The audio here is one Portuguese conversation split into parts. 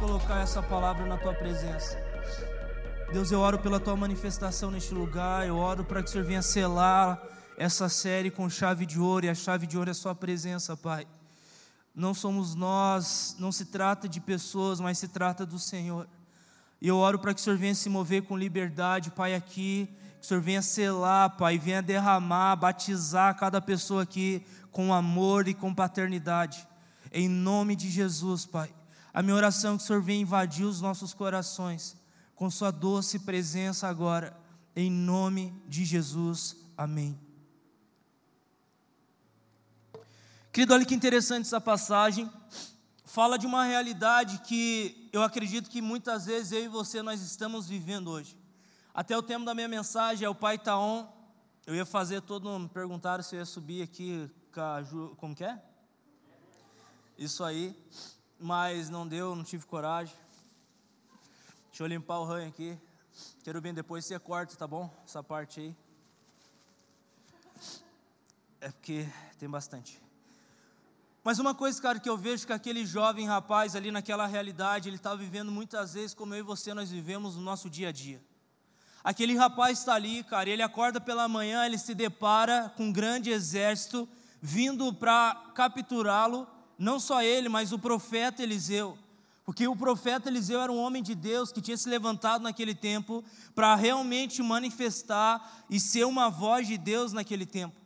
colocar essa palavra na tua presença. Deus, eu oro pela tua manifestação neste lugar, eu oro para que o Senhor venha selar essa série com chave de ouro, e a chave de ouro é a sua presença, Pai. Não somos nós, não se trata de pessoas, mas se trata do Senhor. E eu oro para que o Senhor venha se mover com liberdade, Pai, aqui, que o Senhor venha selar, Pai, venha derramar, batizar cada pessoa aqui com amor e com paternidade. Em nome de Jesus, Pai. A minha oração é que o Senhor venha invadir os nossos corações com Sua doce presença agora, em nome de Jesus. Amém. Querido, olha que interessante essa passagem. Fala de uma realidade que eu acredito que muitas vezes eu e você nós estamos vivendo hoje. Até o tema da minha mensagem é o Pai Taon. Eu ia fazer todo um perguntário se eu ia subir aqui, como que é? Isso aí mas não deu, não tive coragem. Deixa eu limpar o ranho aqui. Quero bem depois você corta, tá bom? Essa parte aí. É porque tem bastante. Mas uma coisa, cara, que eu vejo que aquele jovem rapaz ali naquela realidade, ele está vivendo muitas vezes como eu e você nós vivemos no nosso dia a dia. Aquele rapaz está ali, cara, ele acorda pela manhã, ele se depara com um grande exército vindo para capturá-lo não só ele, mas o profeta Eliseu. Porque o profeta Eliseu era um homem de Deus que tinha se levantado naquele tempo para realmente manifestar e ser uma voz de Deus naquele tempo.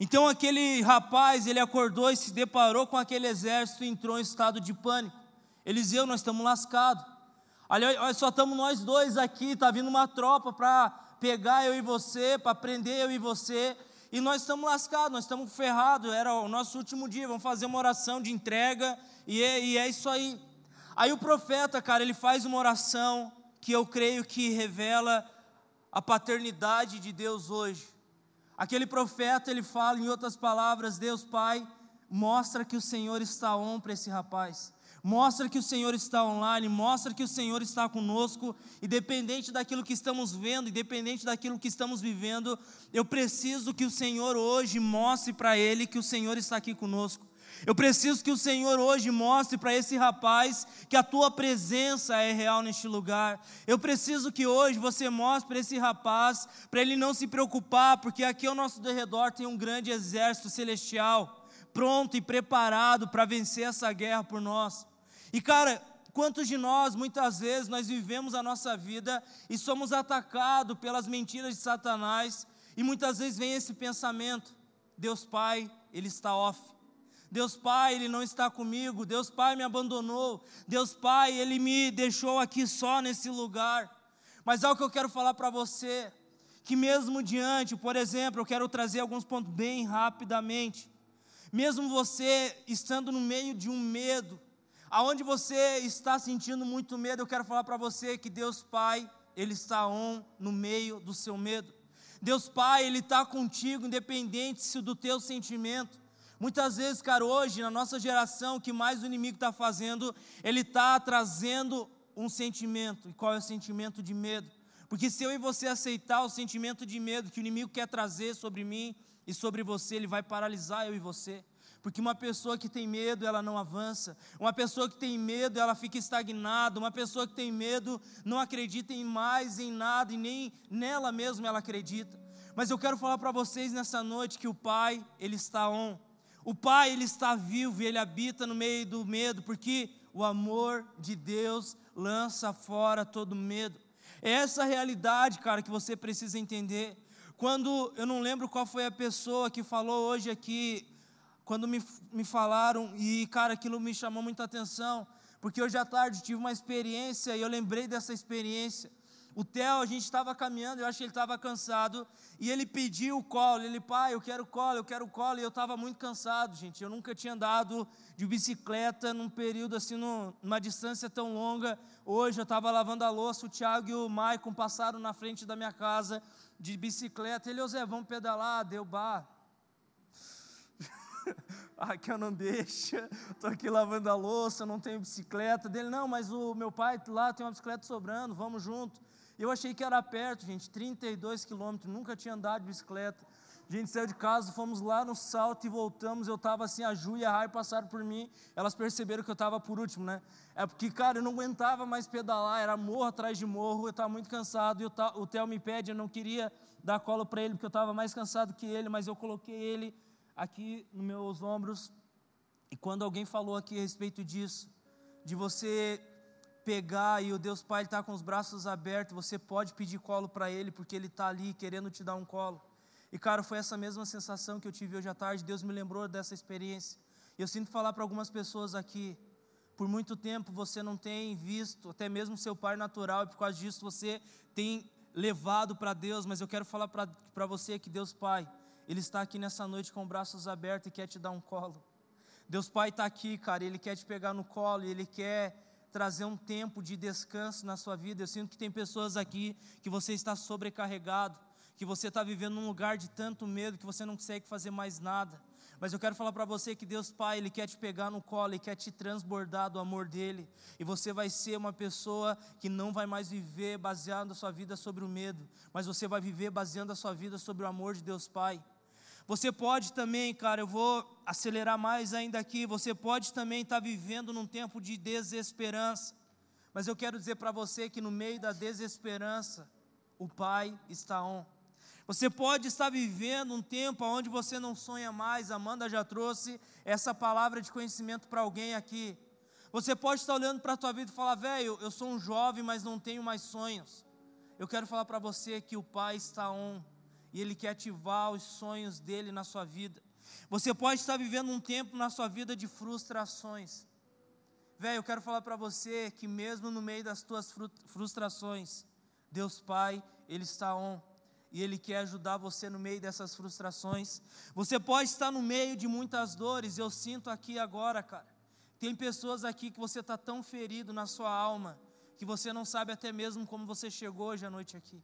Então aquele rapaz, ele acordou e se deparou com aquele exército e entrou em estado de pânico. Eliseu, nós estamos lascados. Olha, só estamos nós dois aqui, está vindo uma tropa para pegar eu e você, para prender eu e você e nós estamos lascados, nós estamos ferrados, era o nosso último dia, vamos fazer uma oração de entrega, e é, e é isso aí. Aí o profeta, cara, ele faz uma oração que eu creio que revela a paternidade de Deus hoje. Aquele profeta, ele fala em outras palavras: Deus Pai, mostra que o Senhor está on para esse rapaz. Mostra que o Senhor está online, mostra que o Senhor está conosco, independente daquilo que estamos vendo, independente daquilo que estamos vivendo, eu preciso que o Senhor hoje mostre para ele que o Senhor está aqui conosco. Eu preciso que o Senhor hoje mostre para esse rapaz que a tua presença é real neste lugar. Eu preciso que hoje você mostre para esse rapaz, para ele não se preocupar, porque aqui ao nosso derredor tem um grande exército celestial, pronto e preparado para vencer essa guerra por nós. E cara, quantos de nós, muitas vezes, nós vivemos a nossa vida e somos atacados pelas mentiras de Satanás, e muitas vezes vem esse pensamento: Deus Pai, Ele está off. Deus Pai, Ele não está comigo. Deus Pai me abandonou. Deus Pai, Ele me deixou aqui só nesse lugar. Mas algo que eu quero falar para você, que mesmo diante, por exemplo, eu quero trazer alguns pontos bem rapidamente. Mesmo você estando no meio de um medo, Aonde você está sentindo muito medo, eu quero falar para você que Deus Pai, Ele está on no meio do seu medo. Deus Pai, Ele está contigo, independente do teu sentimento. Muitas vezes, cara, hoje, na nossa geração, o que mais o inimigo está fazendo, ele está trazendo um sentimento. E qual é o sentimento de medo? Porque se eu e você aceitar o sentimento de medo que o inimigo quer trazer sobre mim e sobre você, ele vai paralisar eu e você. Porque uma pessoa que tem medo, ela não avança. Uma pessoa que tem medo, ela fica estagnada. Uma pessoa que tem medo não acredita em mais, em nada, e nem nela mesma ela acredita. Mas eu quero falar para vocês nessa noite que o Pai, Ele está on. O Pai, Ele está vivo e Ele habita no meio do medo, porque o amor de Deus lança fora todo medo. É essa realidade, cara, que você precisa entender. Quando eu não lembro qual foi a pessoa que falou hoje aqui quando me, me falaram, e cara, aquilo me chamou muita atenção, porque hoje à tarde tive uma experiência e eu lembrei dessa experiência. O Theo, a gente estava caminhando, eu acho que ele estava cansado, e ele pediu o colo. Ele, pai, eu quero colo, eu quero colo, e eu estava muito cansado, gente. Eu nunca tinha andado de bicicleta num período assim, numa distância tão longa. Hoje eu estava lavando a louça, o Thiago e o Maicon passaram na frente da minha casa de bicicleta. Ele, ô Zé, vamos pedalar? Deu bar ah, que eu não deixo, estou aqui lavando a louça, não tenho bicicleta. Dele, não, mas o meu pai lá tem uma bicicleta sobrando, vamos junto. Eu achei que era perto, gente, 32 quilômetros, nunca tinha andado de bicicleta. A gente saiu de casa, fomos lá no salto e voltamos. Eu estava assim, a Ju e a Rai passaram por mim. Elas perceberam que eu estava por último, né? É porque, cara, eu não aguentava mais pedalar, era morro atrás de morro, eu estava muito cansado. E o Theo me pede, eu não queria dar colo para ele, porque eu estava mais cansado que ele, mas eu coloquei ele aqui nos meus ombros. E quando alguém falou aqui a respeito disso, de você pegar e o Deus Pai está com os braços abertos, você pode pedir colo para Ele, porque Ele está ali querendo te dar um colo. E, cara, foi essa mesma sensação que eu tive hoje à tarde. Deus me lembrou dessa experiência. E eu sinto falar para algumas pessoas aqui. Por muito tempo você não tem visto, até mesmo seu pai natural, e por causa disso você tem levado para Deus. Mas eu quero falar para você que Deus Pai, Ele está aqui nessa noite com braços abertos e quer te dar um colo. Deus Pai está aqui, cara, Ele quer te pegar no colo, Ele quer trazer um tempo de descanso na sua vida. Eu sinto que tem pessoas aqui que você está sobrecarregado que você está vivendo num lugar de tanto medo que você não consegue fazer mais nada. Mas eu quero falar para você que Deus Pai, Ele quer te pegar no colo, Ele quer te transbordar do amor dEle. E você vai ser uma pessoa que não vai mais viver baseando a sua vida sobre o medo, mas você vai viver baseando a sua vida sobre o amor de Deus Pai. Você pode também, cara, eu vou acelerar mais ainda aqui. Você pode também estar tá vivendo num tempo de desesperança. Mas eu quero dizer para você que no meio da desesperança, o Pai está on. Você pode estar vivendo um tempo onde você não sonha mais. Amanda já trouxe essa palavra de conhecimento para alguém aqui. Você pode estar olhando para a tua vida e falar: velho, eu sou um jovem, mas não tenho mais sonhos. Eu quero falar para você que o Pai está on e Ele quer ativar os sonhos dele na sua vida. Você pode estar vivendo um tempo na sua vida de frustrações. Velho, eu quero falar para você que mesmo no meio das tuas frustrações, Deus Pai, Ele está on e Ele quer ajudar você no meio dessas frustrações. Você pode estar no meio de muitas dores, eu sinto aqui agora, cara. Tem pessoas aqui que você está tão ferido na sua alma, que você não sabe até mesmo como você chegou hoje à noite aqui.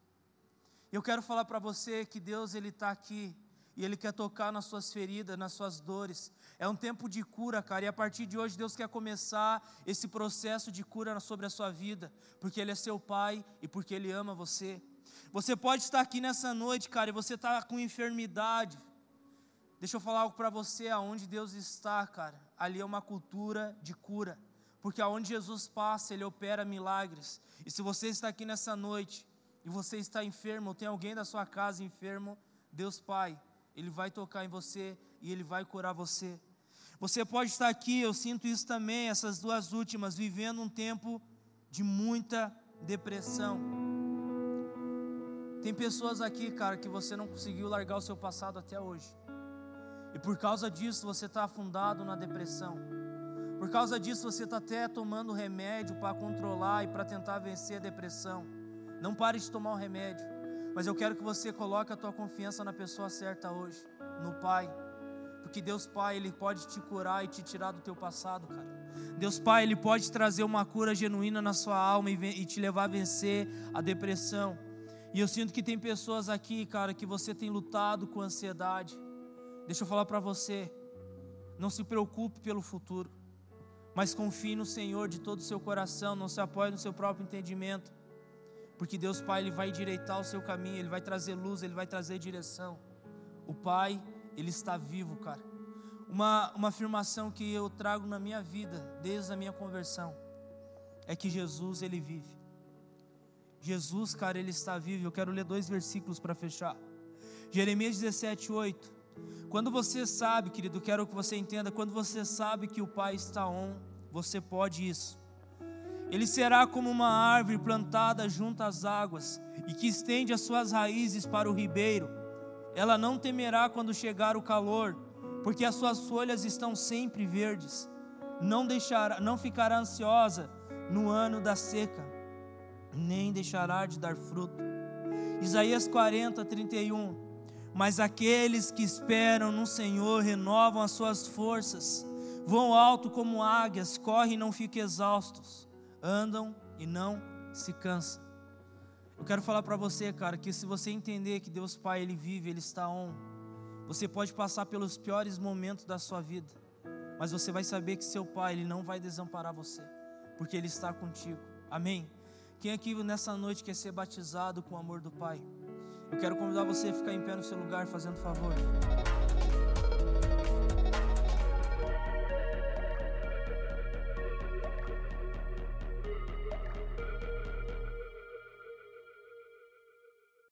Eu quero falar para você que Deus Ele está aqui e Ele quer tocar nas suas feridas, nas suas dores. É um tempo de cura, cara, e a partir de hoje Deus quer começar esse processo de cura sobre a sua vida, porque Ele é seu Pai e porque Ele ama você. Você pode estar aqui nessa noite, cara, e você está com enfermidade. Deixa eu falar algo para você, aonde Deus está, cara, ali é uma cultura de cura, porque aonde Jesus passa, Ele opera milagres. E se você está aqui nessa noite e você está enfermo, ou tem alguém da sua casa enfermo, Deus Pai, Ele vai tocar em você e Ele vai curar você. Você pode estar aqui, eu sinto isso também, essas duas últimas, vivendo um tempo de muita depressão. Tem pessoas aqui, cara, que você não conseguiu largar o seu passado até hoje. E por causa disso você está afundado na depressão. Por causa disso você está até tomando remédio para controlar e para tentar vencer a depressão. Não pare de tomar o remédio. Mas eu quero que você coloque a tua confiança na pessoa certa hoje, no Pai. Porque Deus Pai, Ele pode te curar e te tirar do teu passado, cara. Deus Pai, Ele pode trazer uma cura genuína na sua alma e te levar a vencer a depressão. E eu sinto que tem pessoas aqui, cara, que você tem lutado com ansiedade. Deixa eu falar para você, não se preocupe pelo futuro, mas confie no Senhor de todo o seu coração, não se apoie no seu próprio entendimento, porque Deus Pai, Ele vai endireitar o seu caminho, Ele vai trazer luz, Ele vai trazer direção. O Pai, Ele está vivo, cara. Uma, uma afirmação que eu trago na minha vida, desde a minha conversão, é que Jesus, Ele vive. Jesus, cara, ele está vivo. Eu quero ler dois versículos para fechar. Jeremias 17, 8. Quando você sabe, querido, quero que você entenda, quando você sabe que o Pai está on, você pode isso. Ele será como uma árvore plantada junto às águas e que estende as suas raízes para o ribeiro. Ela não temerá quando chegar o calor, porque as suas folhas estão sempre verdes. Não deixará, não ficará ansiosa no ano da seca nem deixará de dar fruto. Isaías 40, 31. Mas aqueles que esperam no Senhor renovam as suas forças, vão alto como águias, correm e não ficam exaustos, andam e não se cansam. Eu quero falar para você, cara, que se você entender que Deus Pai, Ele vive, Ele está on, você pode passar pelos piores momentos da sua vida, mas você vai saber que seu Pai, Ele não vai desamparar você, porque Ele está contigo. Amém? Quem aqui nessa noite quer ser batizado com o amor do Pai? Eu quero convidar você a ficar em pé no seu lugar, fazendo favor.